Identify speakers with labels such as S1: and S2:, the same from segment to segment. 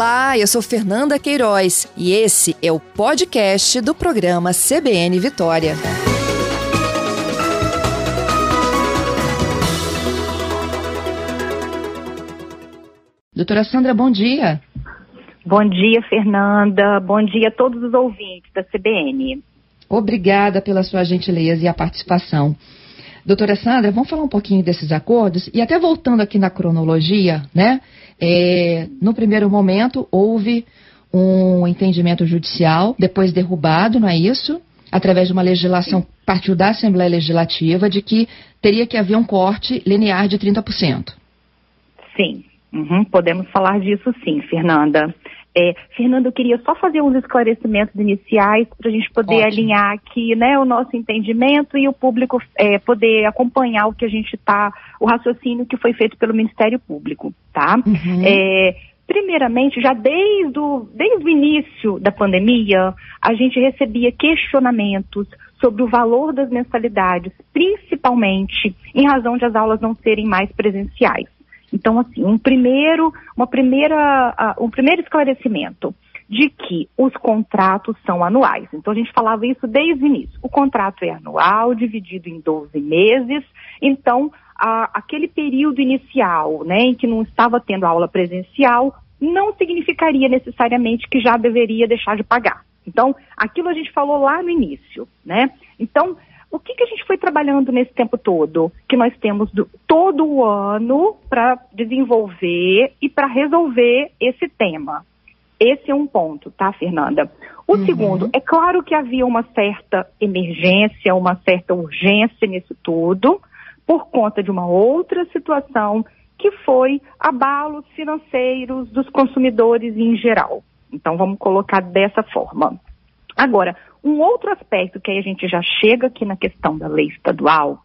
S1: Olá, eu sou Fernanda Queiroz e esse é o podcast do programa CBN Vitória. Doutora Sandra, bom dia.
S2: Bom dia, Fernanda. Bom dia a todos os ouvintes da CBN.
S1: Obrigada pela sua gentileza e a participação. Doutora Sandra, vamos falar um pouquinho desses acordos e até voltando aqui na cronologia, né? É, no primeiro momento houve um entendimento judicial, depois derrubado, não é isso? Através de uma legislação, partiu da Assembleia Legislativa, de que teria que haver um corte linear de 30%.
S2: Sim, uhum, podemos falar disso sim, Fernanda. É, Fernando, eu queria só fazer uns esclarecimentos iniciais para a gente poder Ótimo. alinhar aqui né, o nosso entendimento e o público é, poder acompanhar o que a gente está, o raciocínio que foi feito pelo Ministério Público, tá? Uhum. É, primeiramente, já desde o, desde o início da pandemia, a gente recebia questionamentos sobre o valor das mensalidades, principalmente em razão de as aulas não serem mais presenciais. Então, assim, um primeiro, uma primeira, uh, um primeiro esclarecimento de que os contratos são anuais. Então, a gente falava isso desde o início. O contrato é anual, dividido em 12 meses. Então, aquele período inicial, né, em que não estava tendo aula presencial, não significaria necessariamente que já deveria deixar de pagar. Então, aquilo a gente falou lá no início, né? Então, o que, que a gente foi trabalhando nesse tempo todo? Que nós temos do, todo o ano para desenvolver e para resolver esse tema. Esse é um ponto, tá, Fernanda? O uhum. segundo, é claro que havia uma certa emergência, uma certa urgência nisso tudo, por conta de uma outra situação, que foi abalos financeiros dos consumidores em geral. Então, vamos colocar dessa forma. Agora, um outro aspecto que aí a gente já chega aqui na questão da lei estadual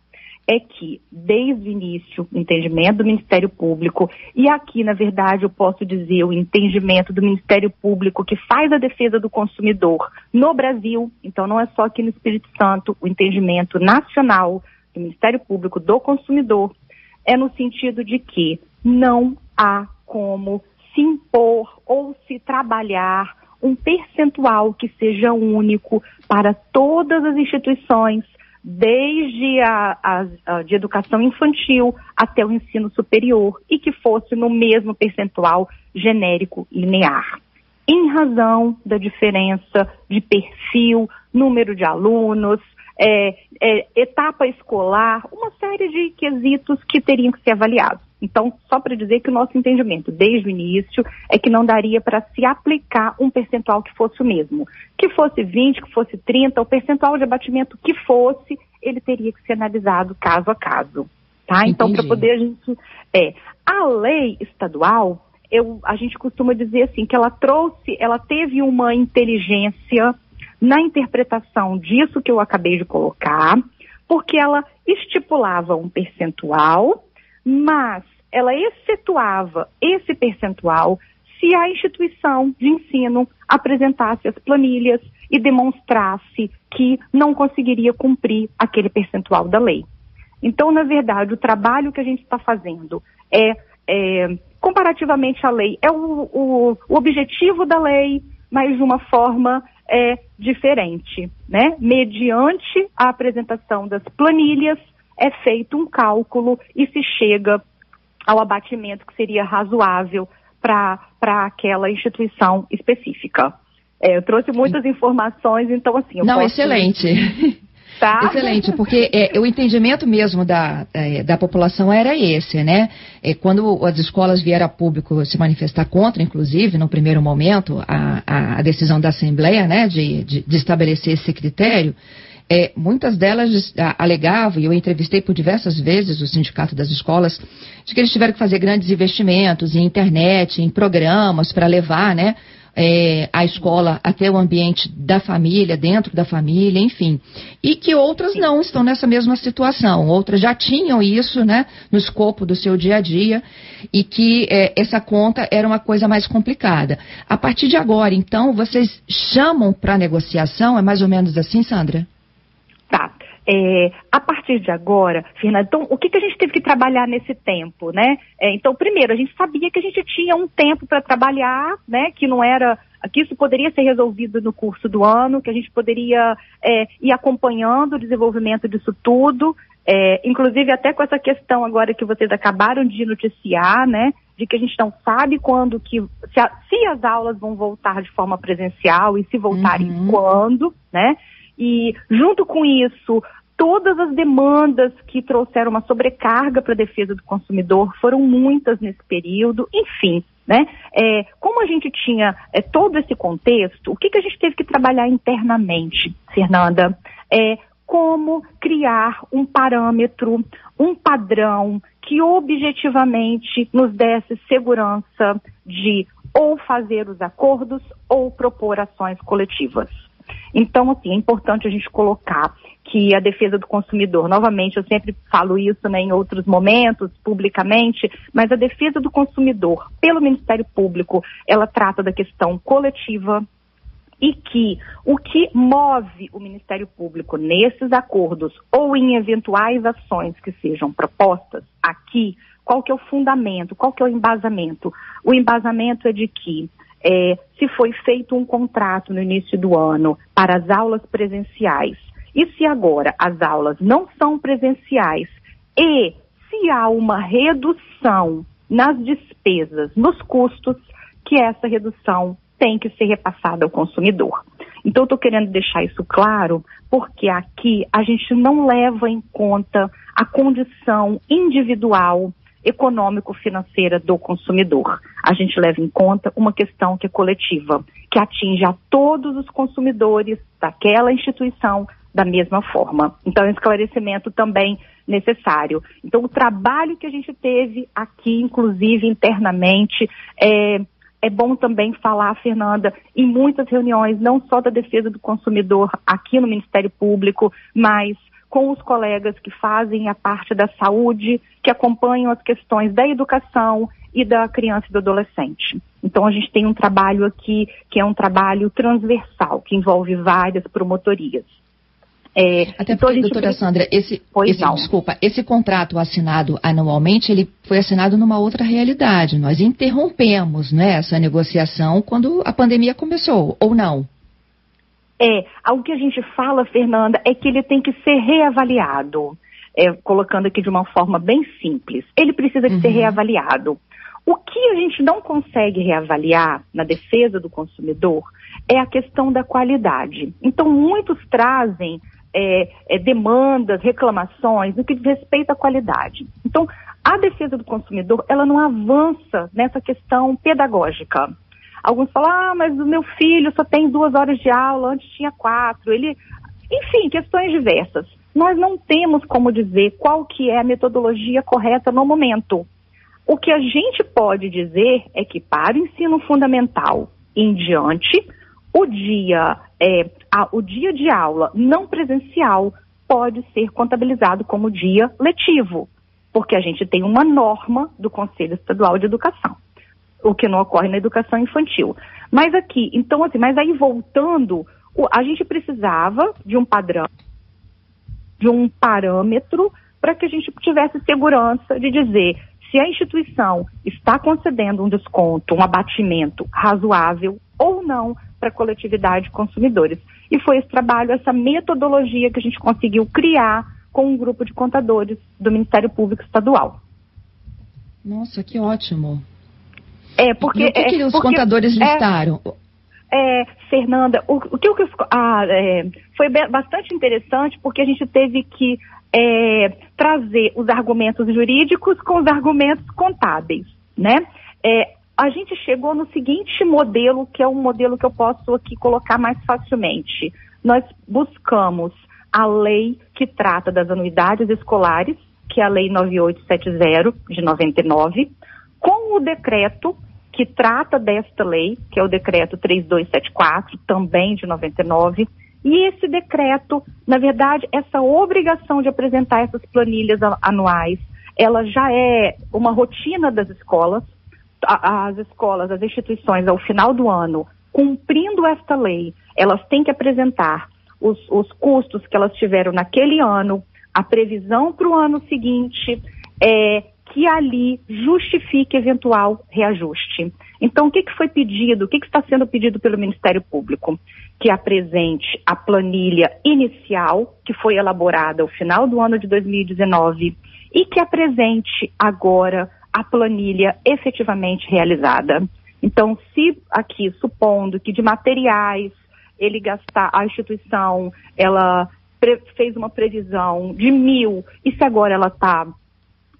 S2: é que, desde o início, o entendimento do Ministério Público, e aqui, na verdade, eu posso dizer o entendimento do Ministério Público que faz a defesa do consumidor no Brasil, então não é só aqui no Espírito Santo, o entendimento nacional do Ministério Público do consumidor é no sentido de que não há como se impor ou se trabalhar um percentual que seja único para todas as instituições, desde a, a, a, de educação infantil até o ensino superior, e que fosse no mesmo percentual genérico linear. Em razão da diferença de perfil, número de alunos, é, é, etapa escolar, uma série de quesitos que teriam que ser avaliados. Então, só para dizer que o nosso entendimento, desde o início, é que não daria para se aplicar um percentual que fosse o mesmo. Que fosse 20, que fosse 30, o percentual de abatimento que fosse, ele teria que ser analisado caso a caso. Tá? Então, para poder a gente. É, a lei estadual, eu, a gente costuma dizer assim, que ela trouxe, ela teve uma inteligência na interpretação disso que eu acabei de colocar, porque ela estipulava um percentual, mas ela excetuava esse percentual se a instituição de ensino apresentasse as planilhas e demonstrasse que não conseguiria cumprir aquele percentual da lei. Então, na verdade, o trabalho que a gente está fazendo é, é, comparativamente à lei, é o, o, o objetivo da lei, mas de uma forma é diferente, né? Mediante a apresentação das planilhas, é feito um cálculo e se chega ao abatimento que seria razoável para aquela instituição específica. É, eu trouxe muitas informações, então assim.
S1: Não, posso... excelente. Tá? Excelente, porque é, o entendimento mesmo da, é, da população era esse, né? É, quando as escolas vieram a público se manifestar contra, inclusive, no primeiro momento, a, a decisão da Assembleia, né, de, de, de estabelecer esse critério, é, muitas delas alegavam, e eu entrevistei por diversas vezes o Sindicato das Escolas, de que eles tiveram que fazer grandes investimentos em internet, em programas para levar né, é, a escola até o ambiente da família, dentro da família, enfim. E que outras não estão nessa mesma situação. Outras já tinham isso né, no escopo do seu dia a dia e que é, essa conta era uma coisa mais complicada. A partir de agora, então, vocês chamam para negociação? É mais ou menos assim, Sandra?
S2: É, a partir de agora, Fernanda, então, o que, que a gente teve que trabalhar nesse tempo, né? É, então, primeiro, a gente sabia que a gente tinha um tempo para trabalhar, né? Que não era, que isso poderia ser resolvido no curso do ano, que a gente poderia é, ir acompanhando o desenvolvimento disso tudo, é, inclusive até com essa questão agora que vocês acabaram de noticiar, né? De que a gente não sabe quando que, se, a, se as aulas vão voltar de forma presencial e se voltarem uhum. quando, né? E junto com isso, todas as demandas que trouxeram uma sobrecarga para a defesa do consumidor foram muitas nesse período, enfim. Né? É, como a gente tinha é, todo esse contexto, o que, que a gente teve que trabalhar internamente, Fernanda? É, como criar um parâmetro, um padrão que objetivamente nos desse segurança de ou fazer os acordos ou propor ações coletivas. Então, assim, é importante a gente colocar que a defesa do consumidor, novamente, eu sempre falo isso né, em outros momentos, publicamente, mas a defesa do consumidor pelo Ministério Público, ela trata da questão coletiva, e que o que move o Ministério Público nesses acordos ou em eventuais ações que sejam propostas aqui, qual que é o fundamento, qual que é o embasamento? O embasamento é de que é, se foi feito um contrato no início do ano para as aulas presenciais, e se agora as aulas não são presenciais, e se há uma redução nas despesas, nos custos, que essa redução tem que ser repassada ao consumidor. Então, estou querendo deixar isso claro, porque aqui a gente não leva em conta a condição individual econômico-financeira do consumidor. A gente leva em conta uma questão que é coletiva, que atinge a todos os consumidores daquela instituição da mesma forma. Então, é um esclarecimento também necessário. Então, o trabalho que a gente teve aqui, inclusive internamente, é, é bom também falar, Fernanda, em muitas reuniões, não só da defesa do consumidor aqui no Ministério Público, mas com os colegas que fazem a parte da saúde, que acompanham as questões da educação e da criança e do adolescente. Então a gente tem um trabalho aqui que é um trabalho transversal, que envolve várias promotorias.
S1: É, Até então porque, doutora Sandra, esse, esse desculpa, esse contrato assinado anualmente, ele foi assinado numa outra realidade. Nós interrompemos né, essa negociação quando a pandemia começou, ou não?
S2: É, o que a gente fala, Fernanda, é que ele tem que ser reavaliado. É, colocando aqui de uma forma bem simples. Ele precisa de uhum. ser reavaliado. O que a gente não consegue reavaliar na defesa do consumidor é a questão da qualidade. Então, muitos trazem é, é, demandas, reclamações no que diz respeito à qualidade. Então, a defesa do consumidor, ela não avança nessa questão pedagógica. Alguns falam, ah, mas o meu filho só tem duas horas de aula, antes tinha quatro. Ele, enfim, questões diversas. Nós não temos como dizer qual que é a metodologia correta no momento. O que a gente pode dizer é que para o ensino fundamental em diante, o dia, é, a, o dia de aula não presencial pode ser contabilizado como dia letivo, porque a gente tem uma norma do Conselho Estadual de Educação o que não ocorre na educação infantil. Mas aqui, então assim, mas aí voltando, a gente precisava de um padrão, de um parâmetro para que a gente tivesse segurança de dizer se a instituição está concedendo um desconto, um abatimento razoável ou não para a coletividade de consumidores. E foi esse trabalho, essa metodologia que a gente conseguiu criar com um grupo de contadores do Ministério Público Estadual.
S1: Nossa, que ótimo.
S2: É, porque. E o
S1: que,
S2: é,
S1: que os porque, contadores é, listaram?
S2: É, Fernanda, o, o que, ah, é, foi bastante interessante porque a gente teve que é, trazer os argumentos jurídicos com os argumentos contábeis, né? É, a gente chegou no seguinte modelo, que é um modelo que eu posso aqui colocar mais facilmente. Nós buscamos a lei que trata das anuidades escolares, que é a Lei 9870 de 99, com o decreto que trata desta lei, que é o decreto 3274, também de 99, e esse decreto, na verdade, essa obrigação de apresentar essas planilhas anuais, ela já é uma rotina das escolas. As escolas, as instituições, ao final do ano, cumprindo esta lei, elas têm que apresentar os, os custos que elas tiveram naquele ano, a previsão para o ano seguinte, é, que ali justifique eventual reajuste. Então, o que, que foi pedido, o que, que está sendo pedido pelo Ministério Público? Que apresente a planilha inicial, que foi elaborada ao final do ano de 2019, e que apresente agora a planilha efetivamente realizada. Então, se aqui, supondo que de materiais ele gastar, a instituição, ela fez uma previsão de mil, e se agora ela está,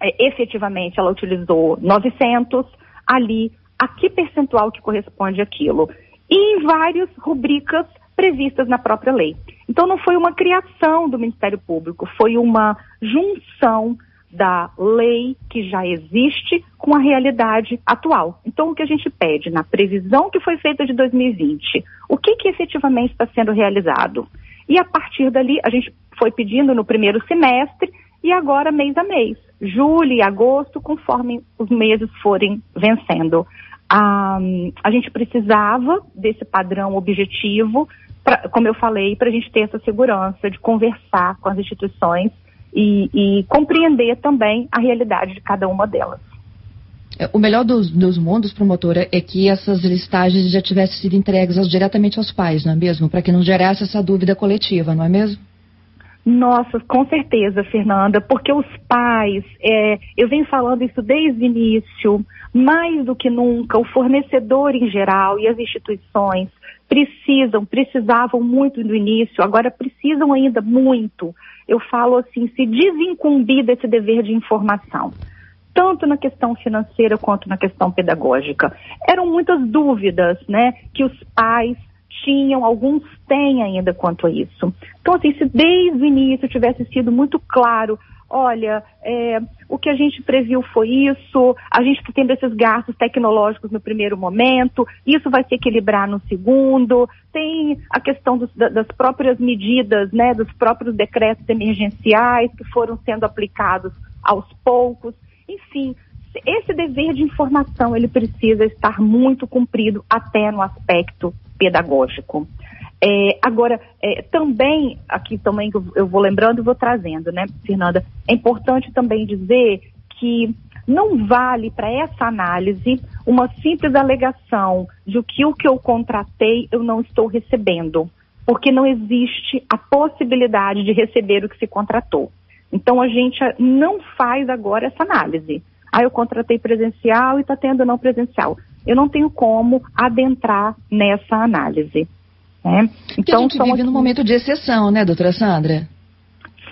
S2: é, efetivamente, ela utilizou 900, ali, a que percentual que corresponde aquilo? E em várias rubricas previstas na própria lei. Então, não foi uma criação do Ministério Público, foi uma junção da lei que já existe com a realidade atual. Então, o que a gente pede na previsão que foi feita de 2020, o que, que efetivamente está sendo realizado? E a partir dali, a gente foi pedindo no primeiro semestre e agora mês a mês, julho e agosto, conforme os meses forem vencendo. Ah, a gente precisava desse padrão objetivo, pra, como eu falei, para a gente ter essa segurança de conversar com as instituições e, e compreender também a realidade de cada uma delas.
S1: É, o melhor dos, dos, mundos, promotora, é que essas listagens já tivessem sido entregues diretamente aos pais, não é mesmo? Para que não gerasse essa dúvida coletiva, não é mesmo?
S2: Nossa, com certeza, Fernanda, porque os pais, é, eu venho falando isso desde o início, mais do que nunca, o fornecedor em geral e as instituições precisam, precisavam muito no início, agora precisam ainda muito eu falo assim, se desincumbir desse dever de informação, tanto na questão financeira quanto na questão pedagógica. Eram muitas dúvidas, né, que os pais tinham, alguns têm ainda quanto a isso. Então, assim, se desde o início tivesse sido muito claro olha, é, o que a gente previu foi isso, a gente está tendo esses gastos tecnológicos no primeiro momento, isso vai se equilibrar no segundo, tem a questão dos, das próprias medidas, né, dos próprios decretos emergenciais que foram sendo aplicados aos poucos, enfim, esse dever de informação ele precisa estar muito cumprido até no aspecto pedagógico. É, agora, é, também, aqui também eu vou lembrando e vou trazendo, né, Fernanda, é importante também dizer que não vale para essa análise uma simples alegação de que o que eu contratei eu não estou recebendo, porque não existe a possibilidade de receber o que se contratou. Então a gente não faz agora essa análise. Ah, eu contratei presencial e está tendo não presencial. Eu não tenho como adentrar nessa análise.
S1: Né? Então, a gente vive aqui... num momento de exceção, né, doutora Sandra?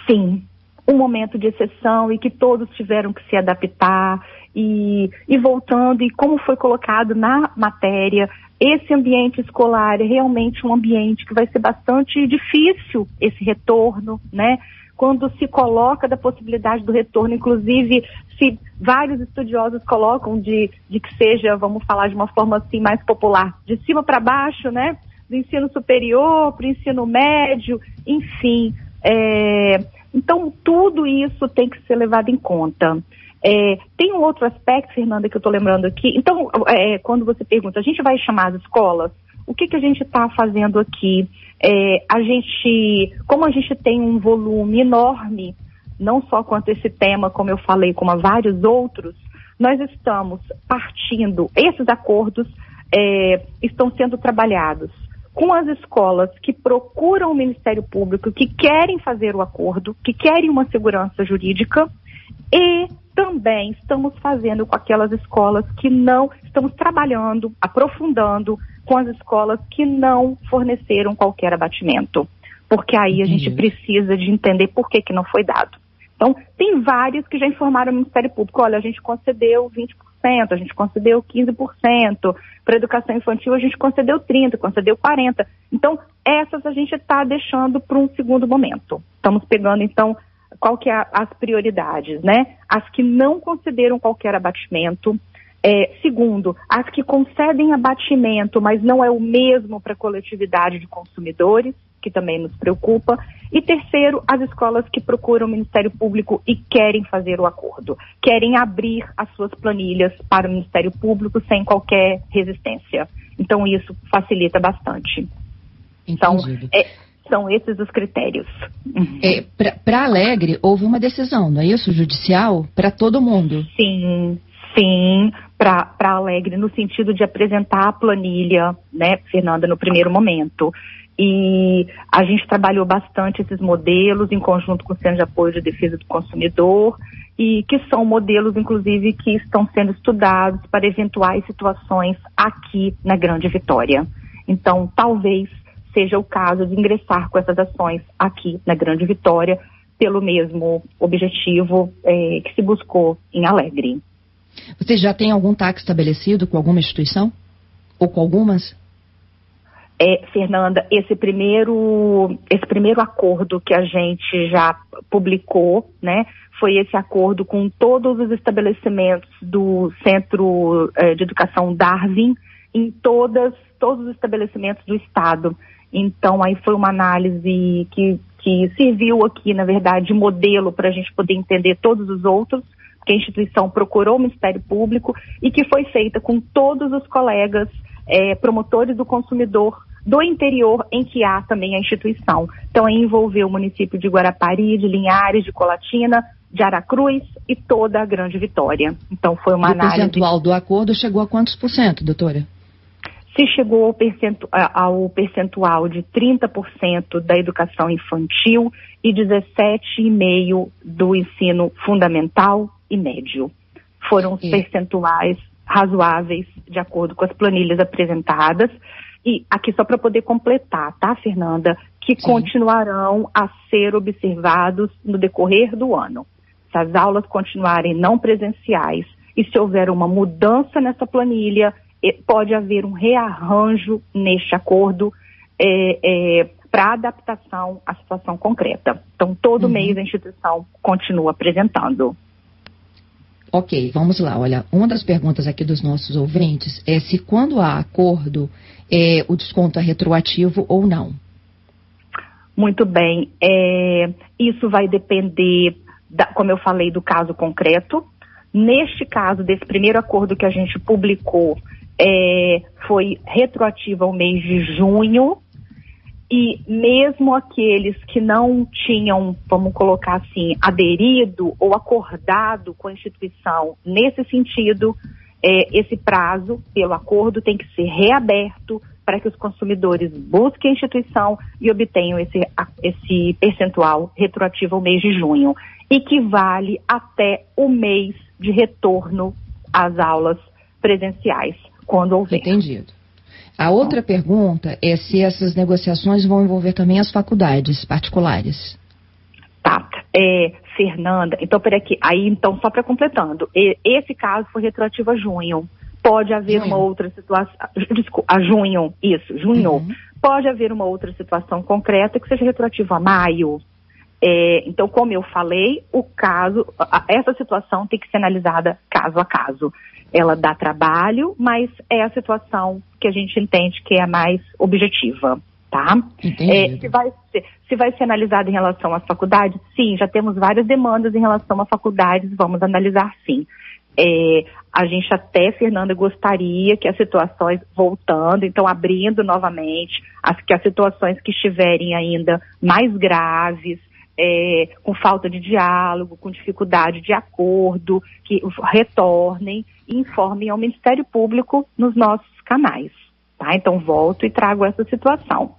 S2: Sim, um momento de exceção e que todos tiveram que se adaptar e, e voltando, e como foi colocado na matéria, esse ambiente escolar é realmente um ambiente que vai ser bastante difícil esse retorno, né? Quando se coloca da possibilidade do retorno, inclusive se vários estudiosos colocam de, de que seja, vamos falar de uma forma assim mais popular, de cima para baixo, né? do ensino superior para o ensino médio, enfim. É, então, tudo isso tem que ser levado em conta. É, tem um outro aspecto, Fernanda, que eu estou lembrando aqui. Então, é, quando você pergunta, a gente vai chamar as escolas? O que, que a gente está fazendo aqui? É, a gente, como a gente tem um volume enorme, não só quanto esse tema, como eu falei, como a vários outros, nós estamos partindo, esses acordos é, estão sendo trabalhados com as escolas que procuram o Ministério Público, que querem fazer o acordo, que querem uma segurança jurídica, e também estamos fazendo com aquelas escolas que não, estamos trabalhando, aprofundando com as escolas que não forneceram qualquer abatimento. Porque aí a gente precisa de entender por que, que não foi dado. Então, tem várias que já informaram o Ministério Público, olha, a gente concedeu 20%, a gente concedeu 15%, para educação infantil a gente concedeu 30%, concedeu 40%. Então, essas a gente está deixando para um segundo momento. Estamos pegando, então, qual que é as prioridades, né? As que não concederam qualquer abatimento, é, segundo, as que concedem abatimento, mas não é o mesmo para a coletividade de consumidores que também nos preocupa. E terceiro, as escolas que procuram o Ministério Público e querem fazer o acordo, querem abrir as suas planilhas para o Ministério Público sem qualquer resistência. Então, isso facilita bastante. Então, é, são esses os critérios.
S1: É, para Alegre, houve uma decisão, não é isso, judicial, para todo mundo?
S2: Sim, sim, para Alegre, no sentido de apresentar a planilha, né, Fernanda, no primeiro momento. E a gente trabalhou bastante esses modelos em conjunto com o Centro de Apoio de Defesa do Consumidor e que são modelos, inclusive, que estão sendo estudados para eventuais situações aqui na Grande Vitória. Então, talvez seja o caso de ingressar com essas ações aqui na Grande Vitória, pelo mesmo objetivo é, que se buscou em Alegre.
S1: Você já tem algum TAC estabelecido com alguma instituição? Ou com algumas?
S2: É, Fernanda, esse primeiro, esse primeiro acordo que a gente já publicou, né, foi esse acordo com todos os estabelecimentos do Centro é, de Educação Darwin, em todas, todos os estabelecimentos do Estado. Então, aí foi uma análise que, que serviu aqui, na verdade, de modelo para a gente poder entender todos os outros, que a instituição procurou o Ministério Público e que foi feita com todos os colegas é, promotores do consumidor do interior em que há também a instituição. Então, envolveu o município de Guarapari, de Linhares, de Colatina, de Aracruz e toda a Grande Vitória. Então, foi uma
S1: e
S2: análise...
S1: O percentual do acordo chegou a quantos por cento, doutora?
S2: se chegou ao, percentu ao percentual de 30% da educação infantil e 17,5% do ensino fundamental e médio. Foram os percentuais razoáveis de acordo com as planilhas apresentadas. E aqui só para poder completar, tá, Fernanda? Que Sim. continuarão a ser observados no decorrer do ano. Se as aulas continuarem não presenciais e se houver uma mudança nessa planilha, pode haver um rearranjo neste acordo é, é, para adaptação à situação concreta. Então, todo uhum. mês a instituição continua apresentando.
S1: Ok, vamos lá. Olha, uma das perguntas aqui dos nossos ouvintes é se quando há acordo, é, o desconto é retroativo ou não.
S2: Muito bem. É, isso vai depender, da, como eu falei, do caso concreto. Neste caso, desse primeiro acordo que a gente publicou, é, foi retroativo ao mês de junho. E mesmo aqueles que não tinham, vamos colocar assim, aderido ou acordado com a instituição nesse sentido, é, esse prazo, pelo acordo, tem que ser reaberto para que os consumidores busquem a instituição e obtenham esse, esse percentual retroativo ao mês de junho, e que vale até o mês de retorno às aulas presenciais quando houver.
S1: Entendido. A outra pergunta é se essas negociações vão envolver também as faculdades particulares.
S2: Tá. É, Fernanda, então peraí aí então só para completando, esse caso foi retroativo a junho. Pode haver junho. uma outra situação, desculpa, a junho, isso, junho. Uhum. Pode haver uma outra situação concreta que seja retroativo a maio. É, então, como eu falei, o caso, essa situação tem que ser analisada caso a caso ela dá trabalho, mas é a situação que a gente entende que é a mais objetiva, tá? É, se, vai ser, se vai ser analisado em relação às faculdades, sim, já temos várias demandas em relação às faculdades, vamos analisar sim. É, a gente até, Fernanda, gostaria que as situações voltando, então abrindo novamente, as, que as situações que estiverem ainda mais graves, é, com falta de diálogo, com dificuldade de acordo, que retornem e informem ao Ministério Público nos nossos canais. Tá? Então, volto e trago essa situação.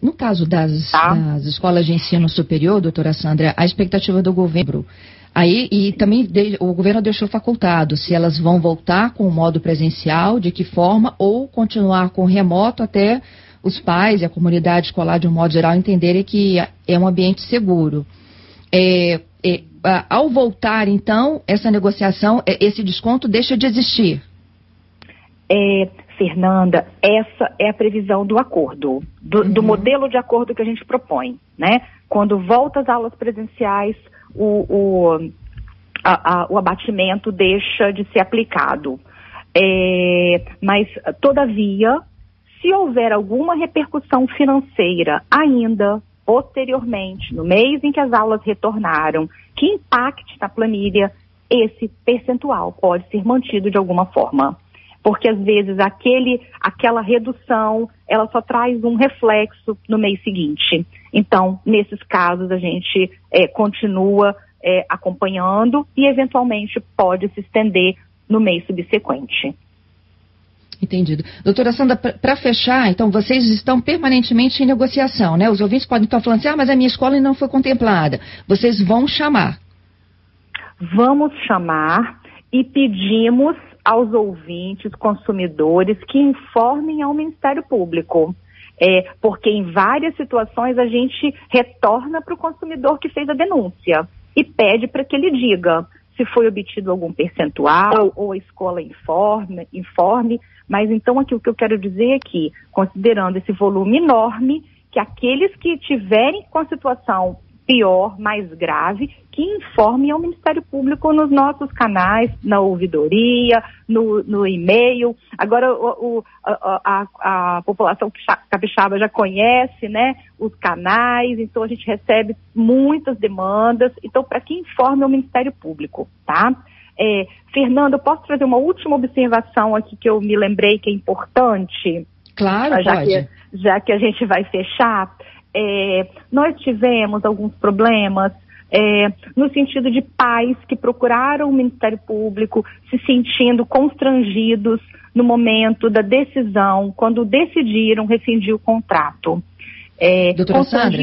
S1: No caso das, tá? das, escolas de ensino superior, doutora Sandra, a expectativa do governo. Aí, e também de, o governo deixou facultado se elas vão voltar com o modo presencial, de que forma, ou continuar com remoto até os pais e a comunidade escolar, de um modo geral, entenderem que é um ambiente seguro. É, é, ao voltar, então, essa negociação, é, esse desconto deixa de existir?
S2: É, Fernanda, essa é a previsão do acordo, do, uhum. do, modelo de acordo que a gente propõe, né? Quando volta às aulas presenciais, o, o, a, a, o abatimento deixa de ser aplicado. É, mas, todavia, se houver alguma repercussão financeira ainda posteriormente, no mês em que as aulas retornaram, que impacte na planilha, esse percentual pode ser mantido de alguma forma. porque às vezes aquele, aquela redução, ela só traz um reflexo no mês seguinte. Então, nesses casos, a gente é, continua é, acompanhando e, eventualmente, pode se estender no mês subsequente.
S1: Entendido. Doutora Sandra, para fechar, então, vocês estão permanentemente em negociação, né? Os ouvintes podem estar falando assim, ah, mas a minha escola não foi contemplada. Vocês vão chamar?
S2: Vamos chamar e pedimos aos ouvintes, consumidores, que informem ao Ministério Público. É, porque em várias situações a gente retorna para o consumidor que fez a denúncia e pede para que ele diga se foi obtido algum percentual ou a escola informe, informe. Mas então aqui o que eu quero dizer é que, considerando esse volume enorme, que aqueles que tiverem com a situação pior, mais grave, que informem ao Ministério Público nos nossos canais, na ouvidoria, no, no e-mail. Agora, o, o, a, a, a, população capixaba já conhece né, os canais, então a gente recebe muitas demandas. Então, para que informe ao Ministério Público, tá? É, Fernando, posso trazer uma última observação aqui que eu me lembrei que é importante?
S1: Claro, já
S2: pode. Que, já que a gente vai fechar. É, nós tivemos alguns problemas é, no sentido de pais que procuraram o Ministério Público se sentindo constrangidos no momento da decisão, quando decidiram rescindir o contrato.
S1: É, Doutora Sandra,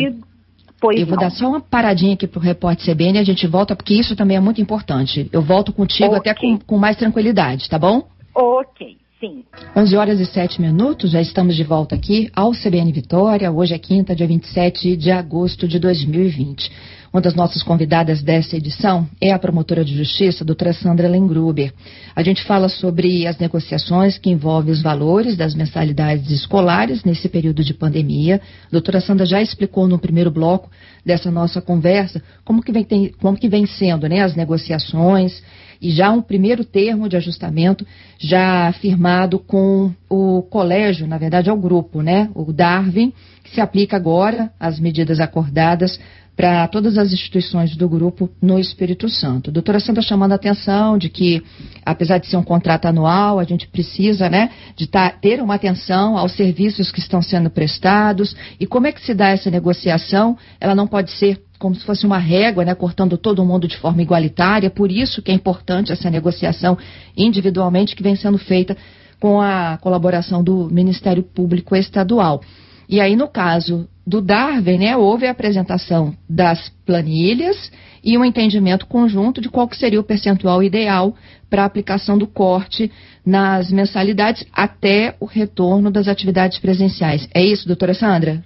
S1: eu vou dar só uma paradinha aqui para o repórter CBN e a gente volta, porque isso também é muito importante. Eu volto contigo okay. até com, com mais tranquilidade, tá bom?
S2: Ok. Sim.
S1: 11 horas e 7 minutos, já estamos de volta aqui ao CBN Vitória. Hoje é quinta, dia 27 de agosto de 2020. Uma das nossas convidadas dessa edição é a promotora de justiça, doutora Sandra Lengruber. A gente fala sobre as negociações que envolvem os valores das mensalidades escolares nesse período de pandemia. A doutora Sandra já explicou no primeiro bloco dessa nossa conversa como que vem, como que vem sendo né, as negociações e já um primeiro termo de ajustamento já firmado com o colégio, na verdade é o grupo, né, o Darwin, que se aplica agora às medidas acordadas para todas as instituições do grupo no Espírito Santo. A doutora Sandra chamando a atenção de que, apesar de ser um contrato anual, a gente precisa né, de tá, ter uma atenção aos serviços que estão sendo prestados e como é que se dá essa negociação. Ela não pode ser como se fosse uma régua, né, cortando todo mundo de forma igualitária. Por isso que é importante essa negociação individualmente que vem sendo feita com a colaboração do Ministério Público Estadual. E aí, no caso do Darwin, né, houve a apresentação das planilhas e um entendimento conjunto de qual que seria o percentual ideal para a aplicação do corte nas mensalidades até o retorno das atividades presenciais. É isso, doutora Sandra?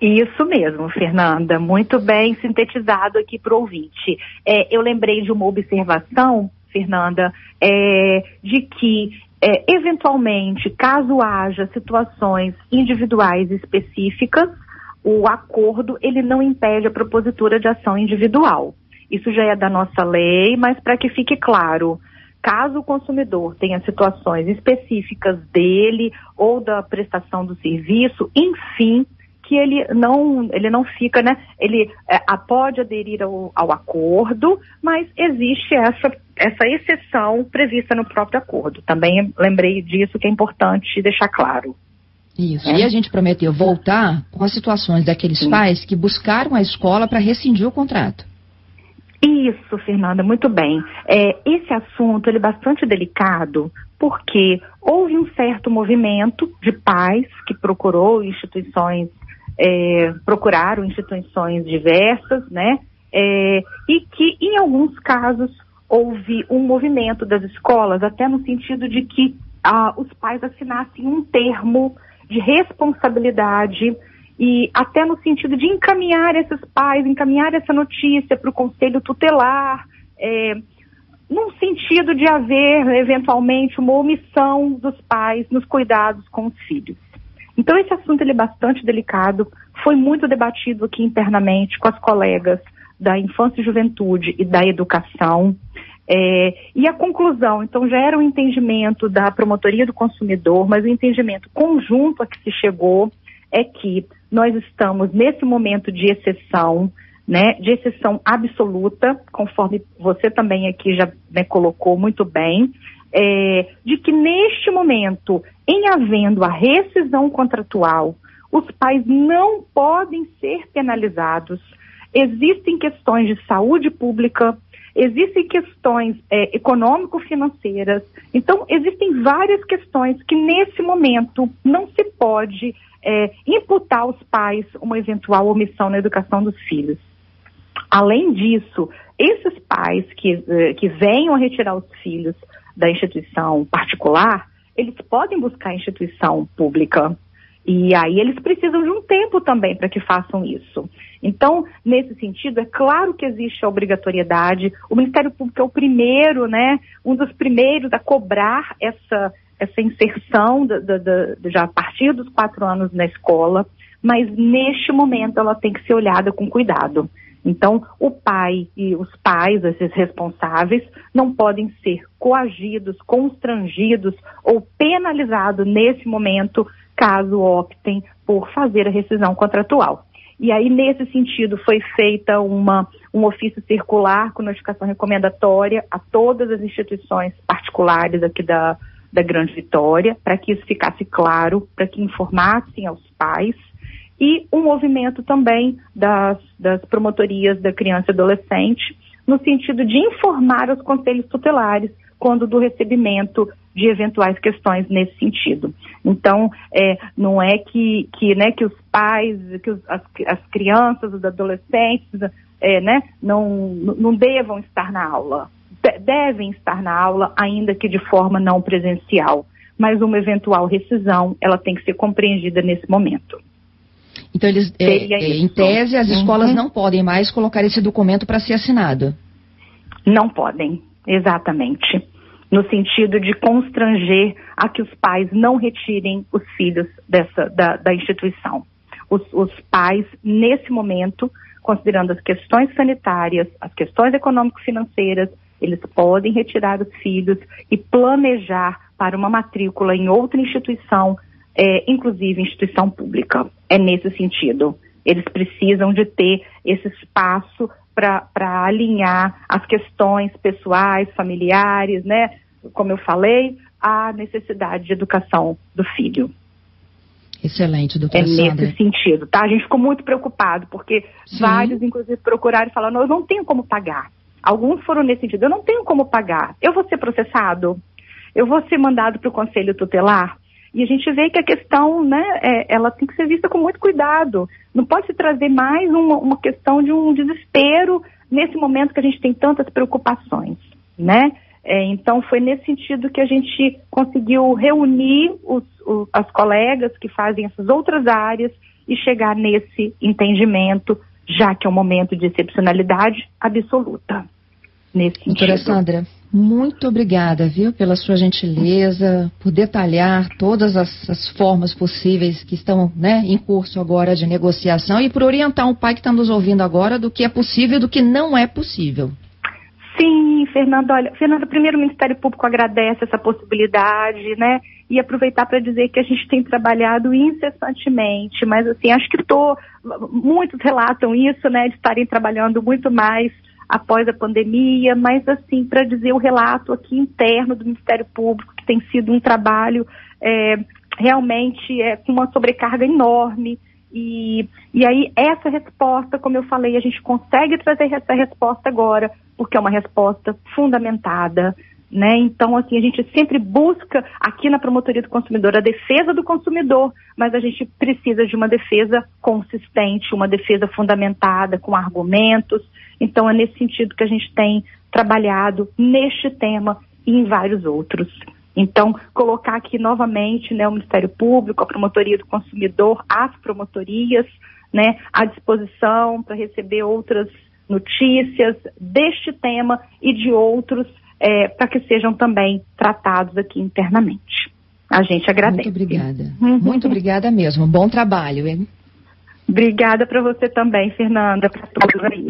S2: Isso mesmo, Fernanda. Muito bem sintetizado aqui para o ouvinte. É, eu lembrei de uma observação, Fernanda, é, de que, é, eventualmente, caso haja situações individuais específicas, o acordo ele não impede a propositura de ação individual. Isso já é da nossa lei, mas para que fique claro, caso o consumidor tenha situações específicas dele ou da prestação do serviço, enfim, que ele não, ele não fica, né? Ele é, pode aderir ao, ao, acordo, mas existe essa, essa exceção prevista no próprio acordo. Também lembrei disso que é importante deixar claro.
S1: Isso. É. E a gente prometeu voltar com as situações daqueles Sim. pais que buscaram a escola para rescindir o contrato.
S2: Isso, Fernanda, muito bem. É, esse assunto ele é bastante delicado porque houve um certo movimento de pais que procurou instituições é, procuraram instituições diversas, né? É, e que, em alguns casos, houve um movimento das escolas, até no sentido de que ah, os pais assinassem um termo de responsabilidade e até no sentido de encaminhar esses pais, encaminhar essa notícia para o conselho tutelar, é, num sentido de haver, eventualmente, uma omissão dos pais nos cuidados com os filhos. Então, esse assunto ele é bastante delicado, foi muito debatido aqui internamente com as colegas da infância e juventude e da educação. É, e a conclusão, então, já era um entendimento da promotoria do consumidor, mas o entendimento conjunto a que se chegou é que nós estamos nesse momento de exceção, né, de exceção absoluta, conforme você também aqui já né, colocou muito bem, é, de que neste momento, em havendo a rescisão contratual, os pais não podem ser penalizados. Existem questões de saúde pública, existem questões é, econômico-financeiras. Então, existem várias questões que, nesse momento, não se pode é, imputar aos pais uma eventual omissão na educação dos filhos. Além disso, esses pais que, eh, que venham a retirar os filhos da instituição particular, eles podem buscar a instituição pública. E aí eles precisam de um tempo também para que façam isso. Então, nesse sentido, é claro que existe a obrigatoriedade. O Ministério Público é o primeiro, né, um dos primeiros a cobrar essa, essa inserção de, de, de, já a partir dos quatro anos na escola, mas neste momento ela tem que ser olhada com cuidado. Então, o pai e os pais, esses responsáveis, não podem ser coagidos, constrangidos ou penalizados nesse momento, caso optem por fazer a rescisão contratual. E aí, nesse sentido, foi feita uma, um ofício circular com notificação recomendatória a todas as instituições particulares aqui da, da Grande Vitória, para que isso ficasse claro, para que informassem aos pais e um movimento também das, das promotorias da criança e adolescente, no sentido de informar os conselhos tutelares quando do recebimento de eventuais questões nesse sentido. Então, é, não é que, que, né, que os pais, que os, as, as, crianças, os adolescentes, é, né, não, não devam estar na aula. De, devem estar na aula, ainda que de forma não presencial. Mas uma eventual rescisão, ela tem que ser compreendida nesse momento.
S1: Então, eles, é, é, em tese, as escolas uhum. não podem mais colocar esse documento para ser assinado.
S2: Não podem, exatamente. No sentido de constranger a que os pais não retirem os filhos dessa, da, da instituição. Os, os pais, nesse momento, considerando as questões sanitárias, as questões econômico-financeiras, eles podem retirar os filhos e planejar para uma matrícula em outra instituição é, inclusive instituição pública. É nesse sentido. Eles precisam de ter esse espaço para alinhar as questões pessoais, familiares, né? Como eu falei, a necessidade de educação do filho.
S1: Excelente, doutora
S2: É
S1: Sandra.
S2: nesse sentido, tá? A gente ficou muito preocupado, porque Sim. vários, inclusive, procuraram e falaram, eu não tenho como pagar. Alguns foram nesse sentido, eu não tenho como pagar. Eu vou ser processado? Eu vou ser mandado para o conselho tutelar? E a gente vê que a questão, né, é, ela tem que ser vista com muito cuidado. Não pode se trazer mais uma, uma questão de um desespero nesse momento que a gente tem tantas preocupações, né? É, então foi nesse sentido que a gente conseguiu reunir os, os, as colegas que fazem essas outras áreas e chegar nesse entendimento, já que é um momento de excepcionalidade absoluta. Nesse
S1: Doutora
S2: sentido.
S1: Sandra, muito obrigada, viu, pela sua gentileza, por detalhar todas as, as formas possíveis que estão né, em curso agora de negociação e por orientar um pai que está nos ouvindo agora do que é possível e do que não é possível.
S2: Sim, Fernando, olha, Fernando, primeiro o Ministério Público agradece essa possibilidade, né? E aproveitar para dizer que a gente tem trabalhado incessantemente, mas assim, acho que tô, muitos relatam isso, né, de estarem trabalhando muito mais após a pandemia, mas assim, para dizer o relato aqui interno do Ministério Público, que tem sido um trabalho é, realmente é, com uma sobrecarga enorme. E, e aí, essa resposta, como eu falei, a gente consegue trazer essa resposta agora, porque é uma resposta fundamentada, né? Então, assim, a gente sempre busca aqui na Promotoria do Consumidor a defesa do consumidor, mas a gente precisa de uma defesa consistente, uma defesa fundamentada, com argumentos. Então, é nesse sentido que a gente tem trabalhado neste tema e em vários outros. Então, colocar aqui novamente né, o Ministério Público, a Promotoria do Consumidor, as promotorias, né, à disposição para receber outras notícias deste tema e de outros é, para que sejam também tratados aqui internamente. A gente agradece.
S1: Muito obrigada. Uhum. Muito obrigada mesmo. Bom trabalho, hein?
S2: Obrigada para você também, Fernanda, para todos aí.